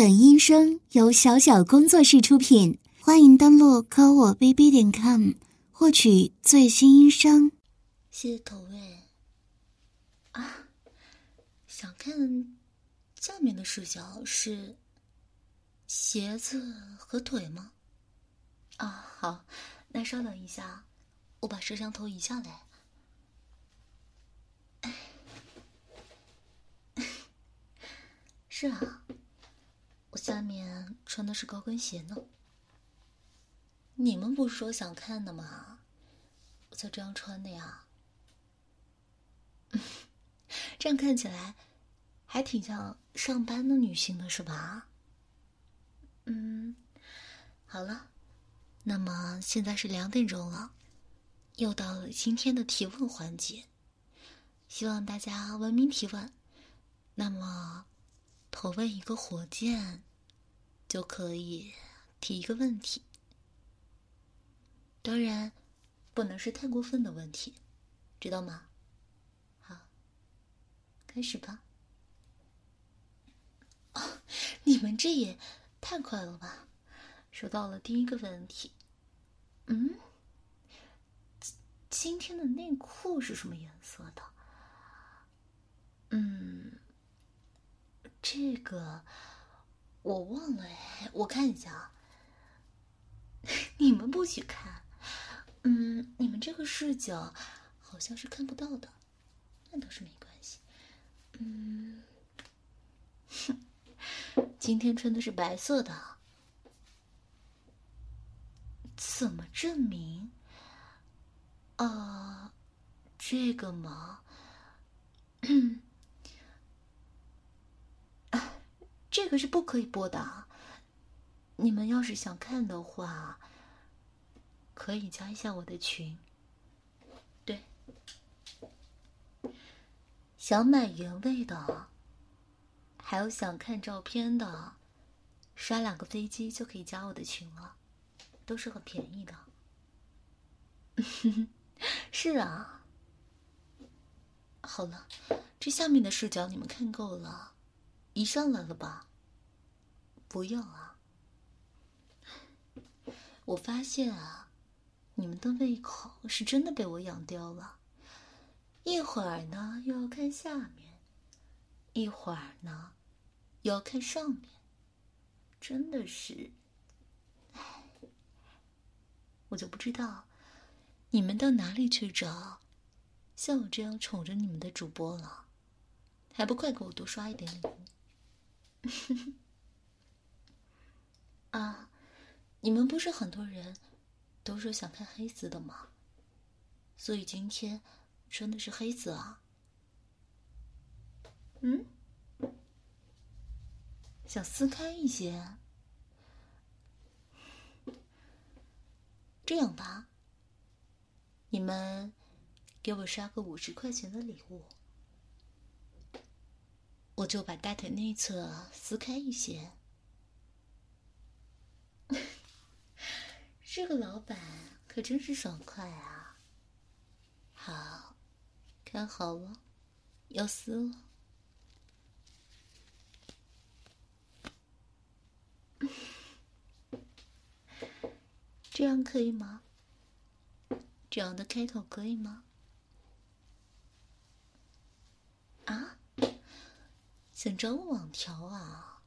本音声由小小工作室出品，欢迎登录科我 bb 点 com 获取最新音声。谢谢投喂。啊，想看下面的视角是鞋子和腿吗？啊，好，那稍等一下，我把摄像头移下来。是啊，我下面穿的是高跟鞋呢。你们不是说想看的吗？我就这样穿的呀。这样看起来还挺像上班的女性的是吧？嗯，好了，那么现在是两点钟了，又到了今天的提问环节，希望大家文明提问。那么。投喂一个火箭，就可以提一个问题。当然，不能是太过分的问题，知道吗？好，开始吧。哦，你们这也太快了吧！收到了第一个问题。嗯，今天的内裤是什么颜色的？嗯。这个我忘了哎，我看一下啊。你们不许看，嗯，你们这个视角好像是看不到的，那倒是没关系。嗯，哼，今天穿的是白色的，怎么证明？啊，这个嘛。这个是不可以播的。你们要是想看的话，可以加一下我的群。对，想买原味的，还有想看照片的，刷两个飞机就可以加我的群了，都是很便宜的。是啊。好了，这下面的视角你们看够了。你上来了吧？不要啊！我发现啊，你们的胃口是真的被我养刁了。一会儿呢又要看下面，一会儿呢又要看上面，真的是……唉，我就不知道你们到哪里去找像我这样宠着你们的主播了，还不快给我多刷一点礼物！呵 呵啊，你们不是很多人都说想看黑丝的吗？所以今天穿的是黑丝啊。嗯，想撕开一些。这样吧，你们给我刷个五十块钱的礼物。我就把大腿内侧撕开一些。这个老板可真是爽快啊！好，看好了，要撕了。这样可以吗？这样的开头可以吗？啊？想找我网条啊？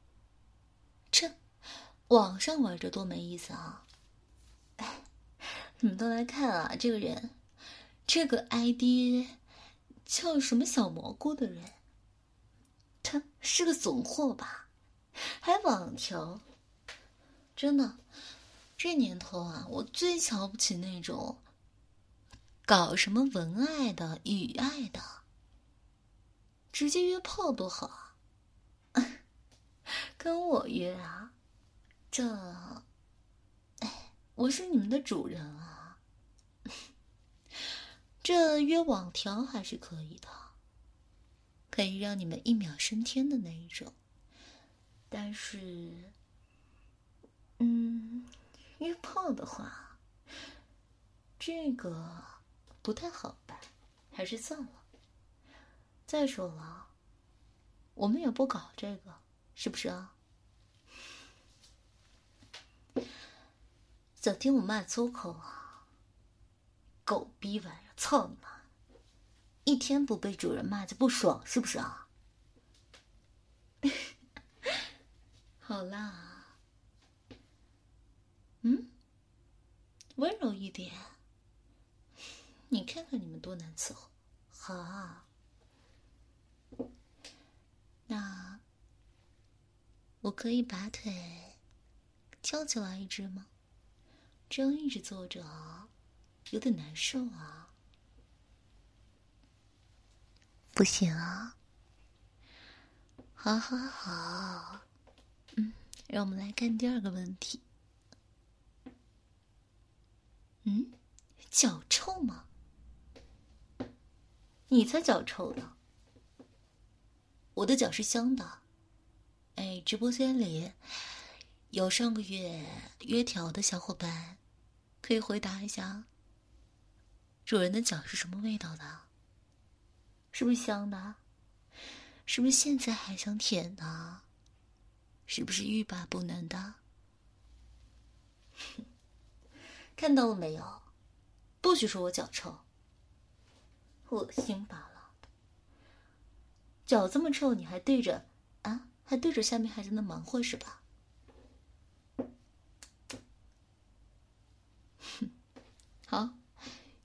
这网上玩着多没意思啊！哎，你们都来看啊！这个人，这个 ID 叫什么小蘑菇的人，他是个怂货吧？还网条？真的，这年头啊，我最瞧不起那种搞什么文爱的、语爱的，直接约炮多好啊！跟我约啊？这，哎，我是你们的主人啊。这约网条还是可以的，可以让你们一秒升天的那一种。但是，嗯，约炮的话，这个不太好办，还是算了。再说了，我们也不搞这个。是不是啊？想听我骂粗口啊狗逼玩意儿操你妈！一天不被主人骂就不爽是不是啊？好啦嗯温柔一点。你看看你们多难伺候。好啊。那我可以把腿翘起来一只吗？这样一直坐着有点难受啊。不行啊。好好好，嗯，让我们来看第二个问题。嗯，脚臭吗？你才脚臭呢。我的脚是香的。哎，直播间里有上个月约条的小伙伴，可以回答一下，主人的脚是什么味道的？是不是香的？是不是现在还想舔呢？是不是欲罢不能的？看到了没有？不许说我脚臭，恶心罢了。脚这么臭，你还对着？还对着下面还在那忙活是吧？好，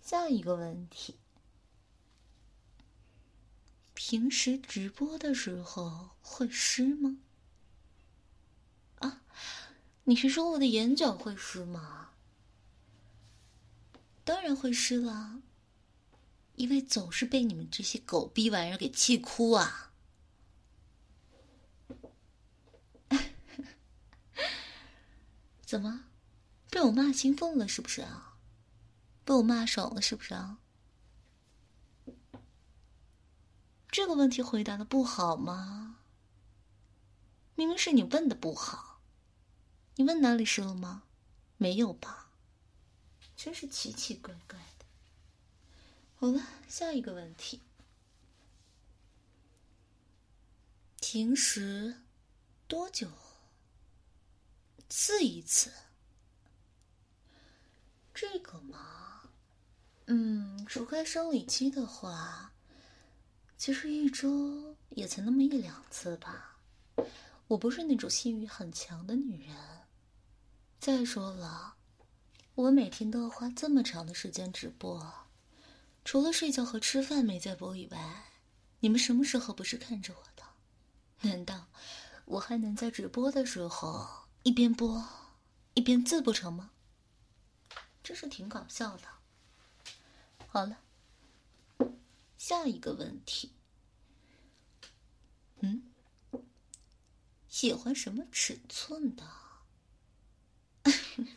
下一个问题。平时直播的时候会湿吗？啊，你是说我的眼角会湿吗？当然会湿了。因为总是被你们这些狗逼玩意儿给气哭啊！怎么，被我骂兴奋了是不是啊？被我骂爽了是不是啊？这个问题回答的不好吗？明明是你问的不好，你问哪里湿了吗？没有吧？真是奇奇怪怪的。好了，下一个问题。平时多久刺一次？这个嘛，嗯，除开生理期的话，其实一周也才那么一两次吧。我不是那种性欲很强的女人。再说了，我每天都要花这么长的时间直播。除了睡觉和吃饭没在播以外，你们什么时候不是看着我的？难道我还能在直播的时候一边播一边自不成吗？真是挺搞笑的。好了，下一个问题。嗯，喜欢什么尺寸的？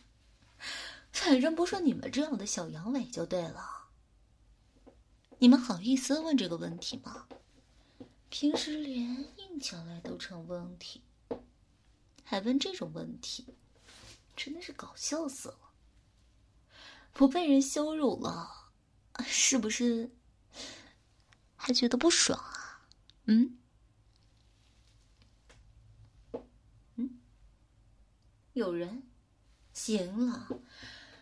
反正不是你们这样的小阳痿就对了。你们好意思问这个问题吗？平时连硬起来都成问题，还问这种问题，真的是搞笑死了！不被人羞辱了，是不是还觉得不爽啊？嗯？嗯？有人？行了，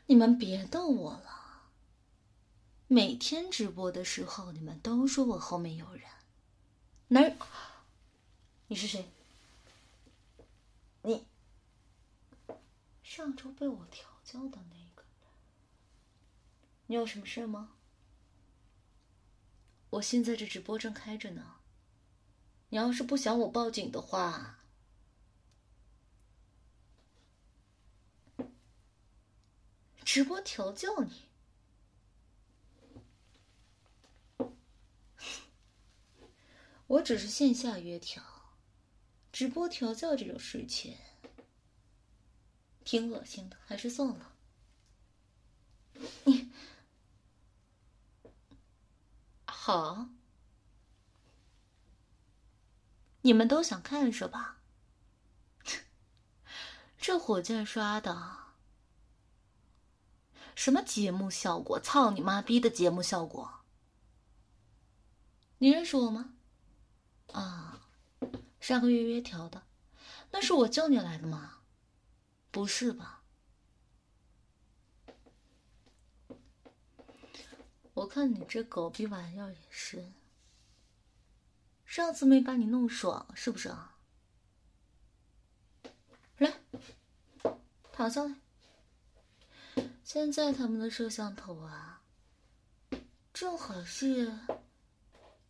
你们别逗我了。每天直播的时候，你们都说我后面有人，哪？你是谁？你上周被我调教的那个人，你有什么事吗？我现在这直播正开着呢，你要是不想我报警的话，直播调教你。我只是线下约调，直播调教这种事情，挺恶心的，还是算了。你好，你们都想看是吧？这火箭刷的，什么节目效果？操你妈逼的节目效果！你认识我吗？啊，上个月约调的，那是我叫你来的吗？不是吧？我看你这狗逼玩意儿也是。上次没把你弄爽是不是啊？来躺下来。现在他们的摄像头啊正好是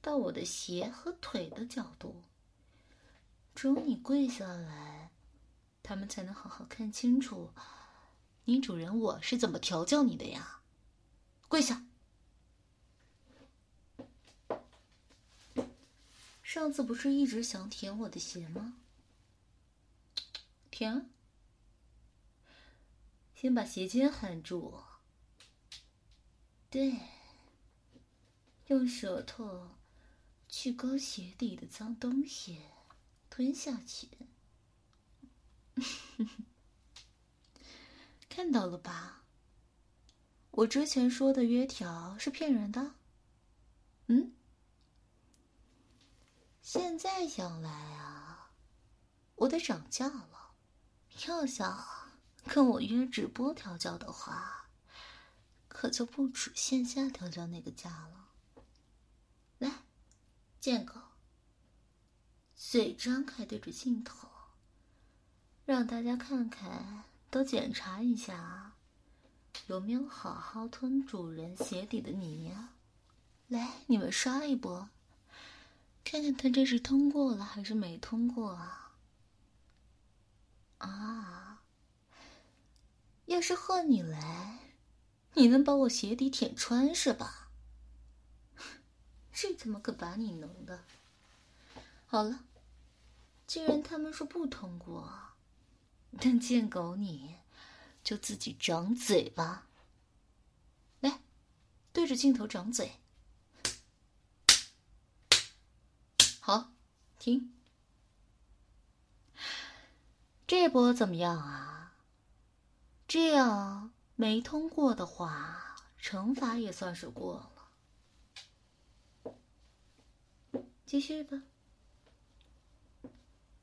到我的鞋和腿的角度。只有你跪下来他们才能好好看清楚，你主人我是怎么调教你的呀。跪下。上次不是一直想舔我的鞋吗？舔。先把鞋尖含住。对。用舌头去勾鞋底的脏东西，吞下去。看到了吧？我之前说的约条是骗人的。嗯。现在想来啊，我得涨价了。要想跟我约直播调教的话，可就不止线下调教那个价了。来，贱狗，嘴张开对着镜头，让大家看看，都检查一下啊，有没有好好吞主人鞋底的泥呀？来，你们刷一波。看看他这是通过了还是没通过啊？啊！要是换你来，你能把我鞋底舔穿是吧？这他妈可把你弄的！好了，既然他们说不通过，但见狗你就自己长嘴吧。来，对着镜头长嘴。好，停。这波怎么样啊？这样没通过的话，惩罚也算是过了。继续吧。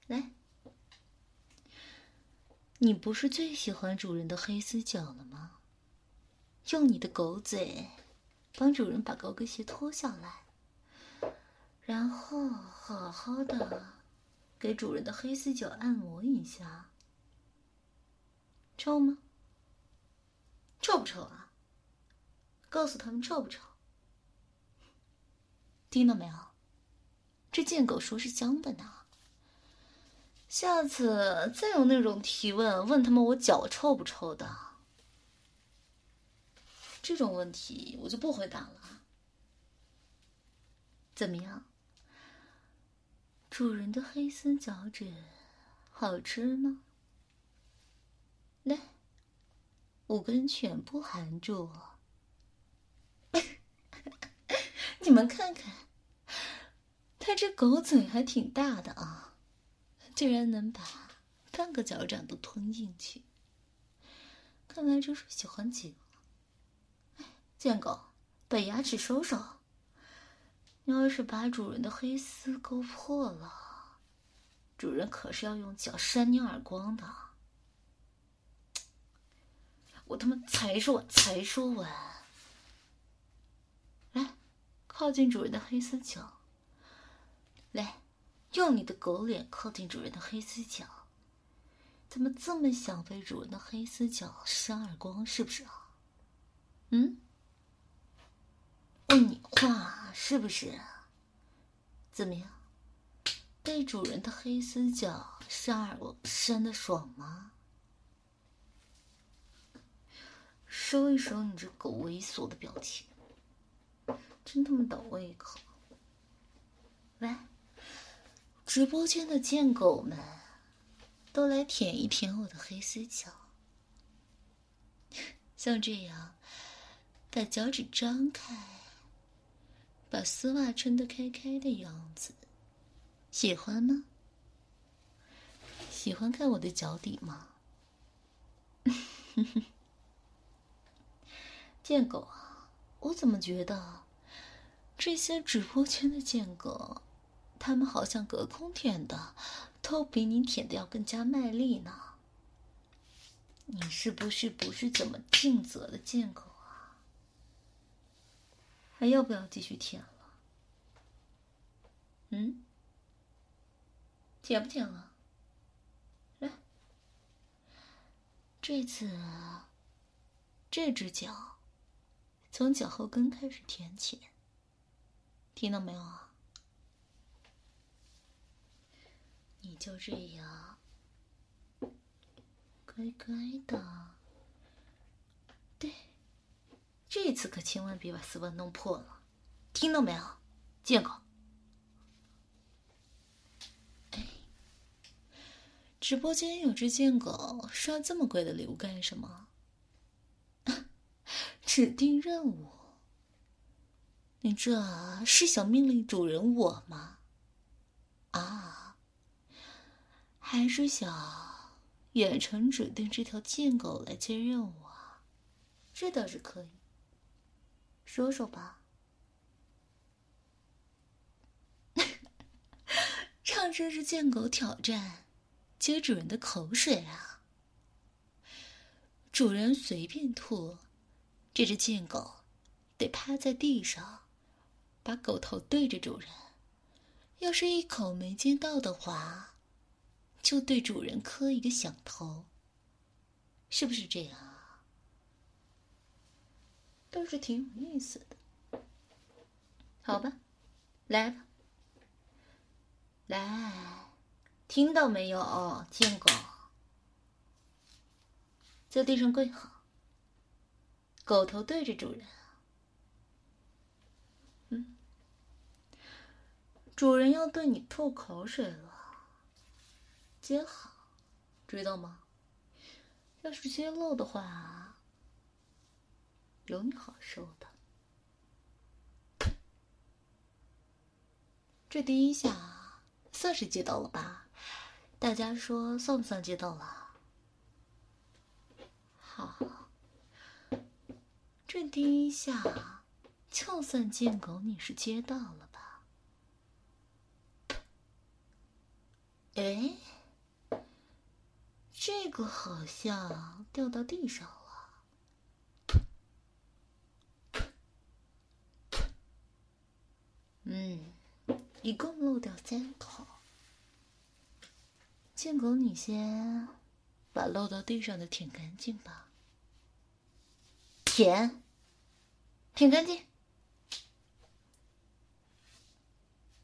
来，你不是最喜欢主人的黑丝脚了吗？用你的狗嘴，帮主人把高跟鞋脱下来。然后好好的给主人的黑丝脚按摩一下，臭吗？臭不臭啊？告诉他们臭不臭？听到没有？这贱狗说是香的呢。下次再有那种提问，问他们我脚臭不臭的，这种问题我就不回答了。怎么样？主人的黑丝脚趾好吃吗？来，五根全部含住。你们看看，他这狗嘴还挺大的啊，竟然能把半个脚掌都吞进去。看来这是喜欢极了。贱狗，把牙齿收收。你要是把主人的黑丝勾破了，主人可是要用脚扇你耳光的。我他妈才说完，才说完。来，靠近主人的黑丝脚。来，用你的狗脸靠近主人的黑丝脚。怎么这么想被主人的黑丝脚扇耳光？是不是啊？嗯？问你话是不是？怎么样？被主人的黑丝脚扇耳光扇的爽吗？收一收你这狗猥琐的表情，真他妈倒胃口！来，直播间的贱狗们，都来舔一舔我的黑丝脚，像这样，把脚趾张开。把丝袜撑得开开的样子，喜欢吗？喜欢看我的脚底吗？贱狗啊！我怎么觉得这些直播间的贱狗，他们好像隔空舔的，都比你舔的要更加卖力呢？你是不是不是怎么尽责的贱狗啊？还要不要继续舔了？嗯，舔不舔了？来，这次这只脚从脚后跟开始舔起，听到没有啊？你就这样乖乖的，对，这次可千万别把丝袜弄破了，听到没有，贱狗！直播间有只贱狗，刷这么贵的礼物干什么？指定任务？你这是想命令主人我吗？啊？还是想远程指定这条贱狗来接任务啊？这倒是可以，说说吧，让这只贱狗挑战。接主人的口水啊！主人随便吐，这只贱狗得趴在地上，把狗头对着主人。要是一口没接到的话，就对主人磕一个响头。是不是这样啊？倒是挺有意思的。好吧，来吧，来。听到没有，贱狗？在地上跪好，狗头对着主人。嗯，主人要对你吐口水了，接好，知道吗？要是揭露的话，有你好受的。这第一下算是接到了吧？大家说算不算接到了？好，这第一下就算贱狗你是接到了吧？哎，这个好像掉到地上了。嗯，一共漏掉三口。贱狗，你先把漏到地上的舔干净吧。舔，舔干净。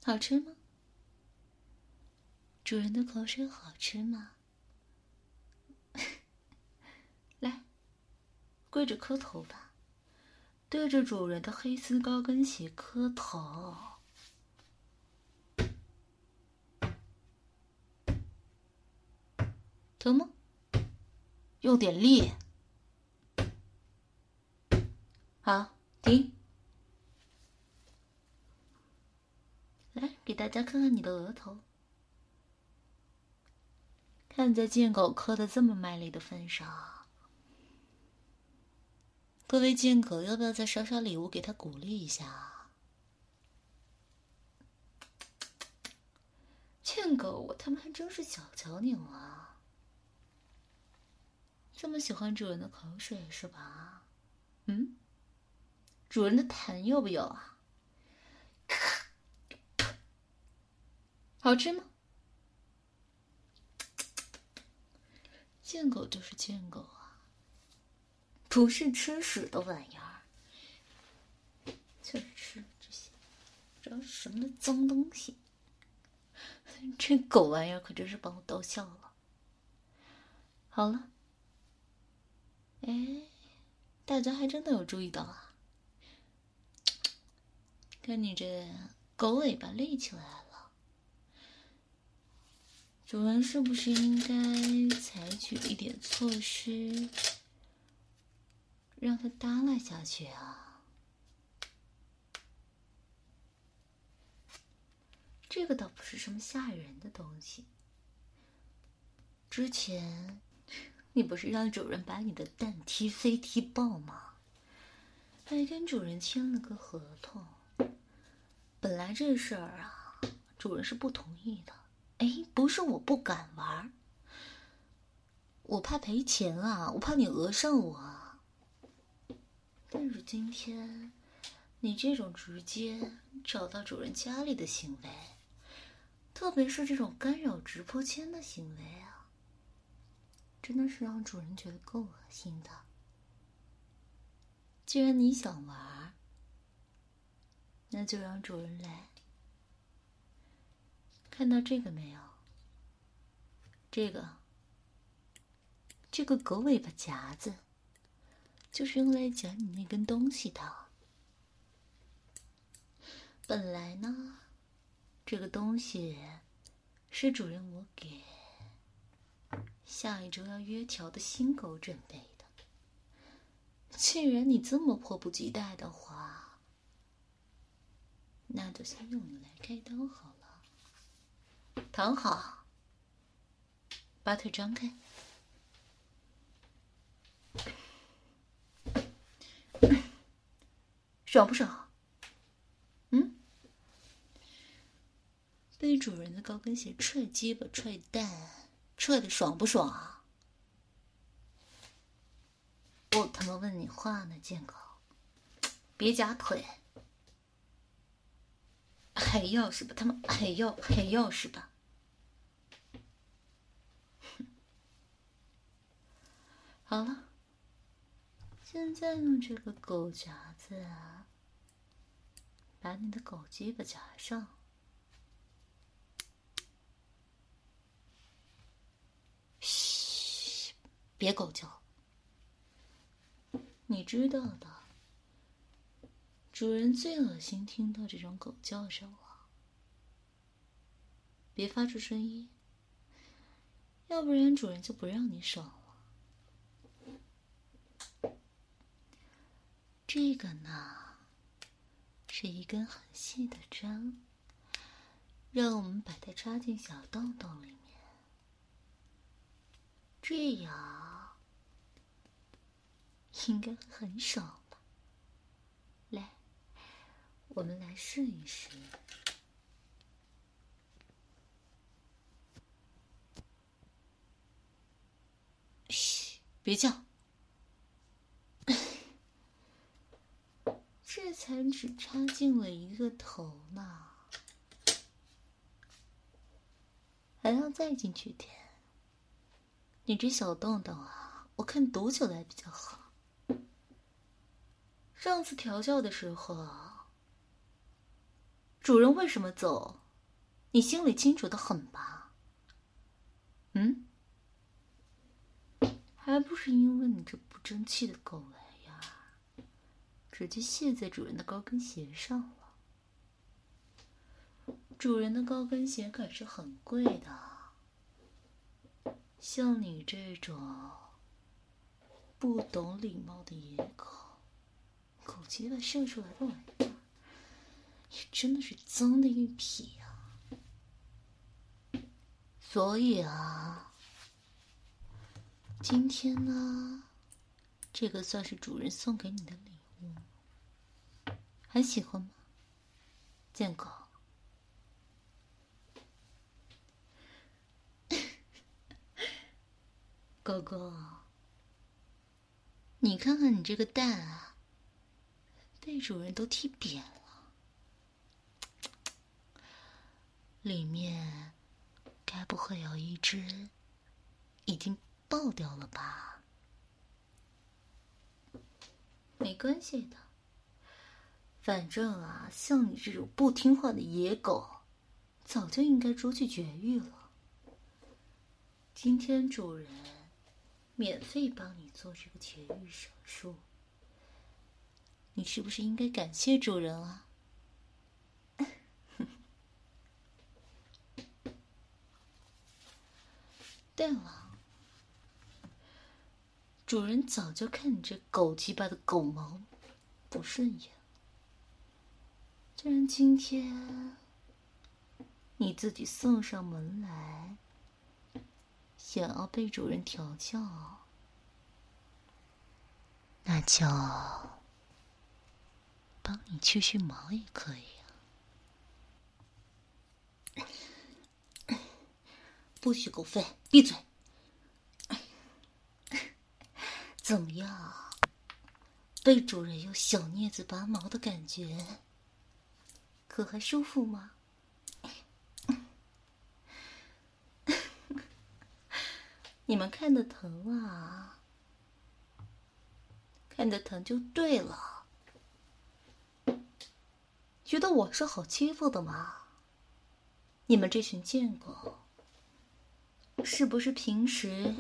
好吃吗？主人的口水好吃吗？来，跪着磕头吧，对着主人的黑丝高跟鞋磕头。疼吗？用点力。好，停。来，给大家看看你的额头。看在贱狗磕的这么卖力的份上，各位贱狗要不要再刷刷礼物给他鼓励一下啊？贱狗，我他妈还真是小瞧你了。这么喜欢主人的口水是吧？嗯，主人的痰要不要啊？好吃吗？贱狗就是贱狗，不是吃屎的玩意儿，就是吃这些，这什么脏东西？这狗玩意儿可真是把我逗笑了。好了。哎，大家还真的有注意到啊！看你这狗尾巴立起来了，主人是不是应该采取一点措施，让它耷拉下去啊？这个倒不是什么吓人的东西，之前。你不是让主人把你的蛋踢飞踢爆吗？还跟主人签了个合同。本来这事儿啊，主人是不同意的。哎，不是我不敢玩，我怕赔钱啊，我怕你讹上我。但是今天你这种直接找到主人家里的行为，特别是这种干扰直播间的行为啊，真的是让主人觉得够恶心的。既然你想玩，那就让主人来。看到这个没有？这个，这个狗尾巴夹子，就是用来夹你那根东西的。本来呢，这个东西是主人我给下一周要约条的新狗准备的。既然你这么迫不及待的话，那就先用你来开刀好了。躺好，把腿张开，爽不爽？嗯？被主人的高跟鞋踹鸡巴、踹蛋，踹的爽不爽啊？我他妈问你话呢，贱狗！别夹腿，还要是吧？他妈还要还要是吧？好了，现在用这个狗夹子啊，把你的狗鸡巴夹上。嘘，别狗叫。你知道的，主人最恶心听到这种狗叫声了。别发出声音，要不然主人就不让你爽了。这个呢，是一根很细的针，让我们把它插进小洞洞里面，这样应该很爽吧？来，我们来试一试。嘘，别叫。这才只插进了一个头呢，还要再进去点。你这小洞洞啊，我看堵起来比较好。上次调教的时候，主人为什么走，你心里清楚的很吧？嗯，还不是因为你这不争气的狗哎。直接卸在主人的高跟鞋上了。主人的高跟鞋可是很贵的，像你这种不懂礼貌的野狗，狗鸡巴射出来的玩意儿，也真的是脏的一批呀。所以啊，今天呢，这个算是主人送给你的礼。很喜欢吗，贱狗？狗狗，你看看你这个蛋啊，被主人都踢扁了，里面该不会有一只已经爆掉了吧？没关系的。反正啊，像你这种不听话的野狗，早就应该捉去绝育了。今天主人免费帮你做这个绝育手术，你是不是应该感谢主人啊？对了，主人早就看你这狗鸡巴的狗毛不顺眼。既然今天你自己送上门来，想要被主人调教，那就帮你去去毛也可以啊！不许狗吠，闭嘴！怎么样？被主人用小镊子拔毛的感觉，可还舒服吗？你们看的疼啊，看的疼就对了。觉得我是好欺负的吗？你们这群贱狗，是不是平时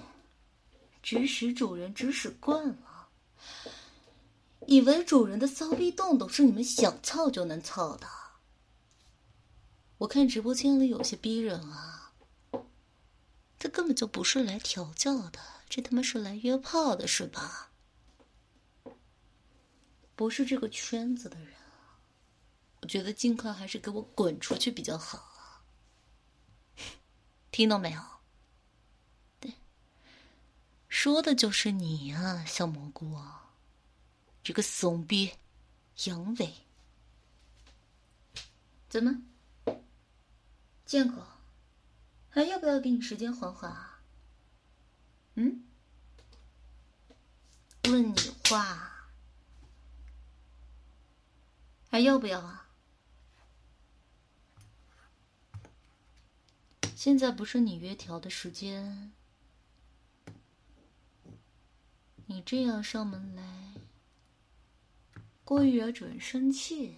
指使主人指使惯了，以为主人的骚逼洞洞是你们想操就能操的？我看直播间里有些逼人啊。这根本就不是来调教的，这他妈是来约炮的，是吧？不是这个圈子的人，我觉得尽快还是给我滚出去比较好啊。听到没有？对，说的就是你啊，小蘑菇，这个怂逼，阳痿，怎么，见过？还要不要给你时间缓缓啊？嗯？问你话，还要不要啊？现在不是你约调的时间，你这样上门来，故意惹主人生气，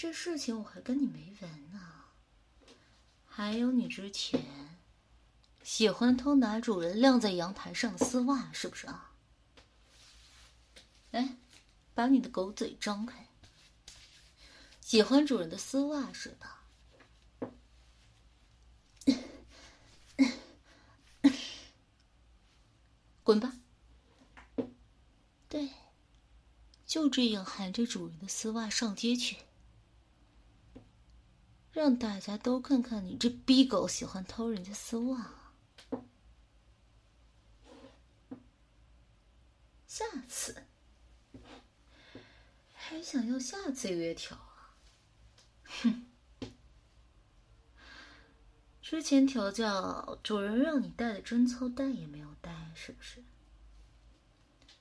这事情我还跟你没完呢。还有你之前喜欢偷拿主人晾在阳台上的丝袜，是不是啊？来，把你的狗嘴张开。喜欢主人的丝袜是吧？滚吧！对，就这样含着主人的丝袜上街去。让大家都看看你这逼狗喜欢偷人家丝袜。下次还想要下次约条啊？哼！之前调教主人让你带的贞操带也没有带，是不是？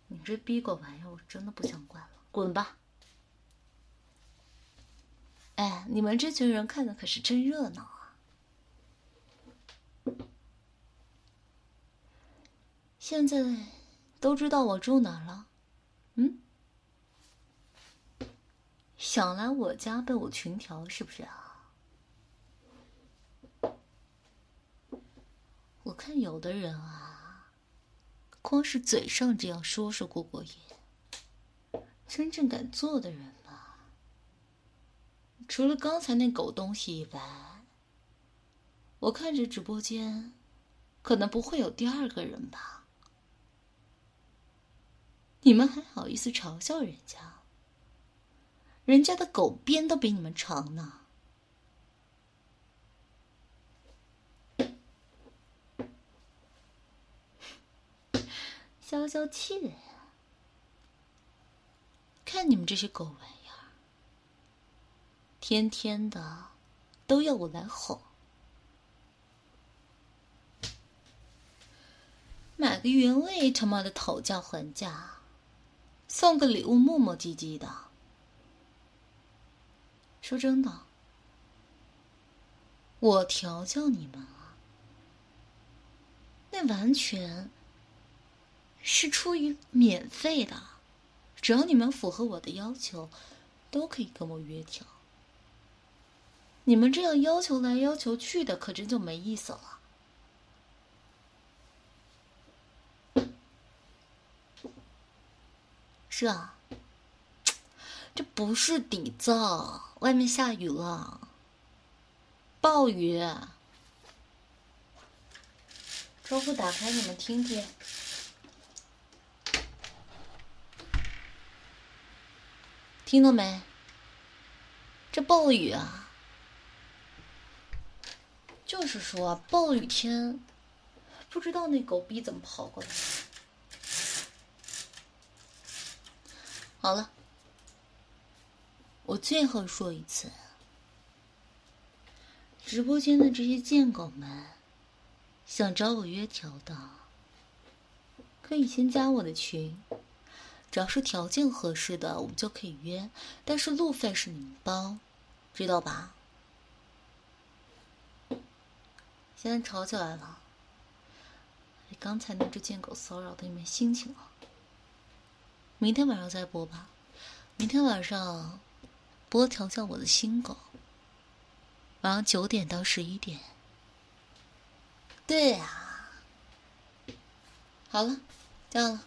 你这逼狗玩意儿，我真的不想管了，滚吧！哎，你们这群人看的可是真热闹啊！现在都知道我住哪了？嗯？想来我家被我群调是不是啊？我看有的人啊，光是嘴上这样说说过过瘾，真正敢做的人。除了刚才那狗东西以外，我看着直播间，可能不会有第二个人吧？你们还好意思嘲笑人家？人家的狗鞭都比你们长呢！消消气，看你们这些狗玩。天天的都要我来哄，买个原味他妈的讨价还价，送个礼物磨磨唧唧的。说真的，我调教你们啊，那完全是出于免费的，只要你们符合我的要求，都可以跟我约调。你们这样要求来要求去的，可真就没意思了。是啊，这不是底噪，外面下雨了，暴雨。窗户打开，你们听听，听到没？这暴雨啊！就是说，暴雨天，不知道那狗逼怎么跑过来。好了，我最后说一次，直播间的这些贱狗们，想找我约条的，可以先加我的群，只要是条件合适的，我们就可以约。但是路费是你们包，知道吧？现在吵起来了，刚才那只贱狗骚扰的你没心情了。明天晚上再播吧，明天晚上播调教我的新狗。晚上九点到十一点。对呀，好了，这样了。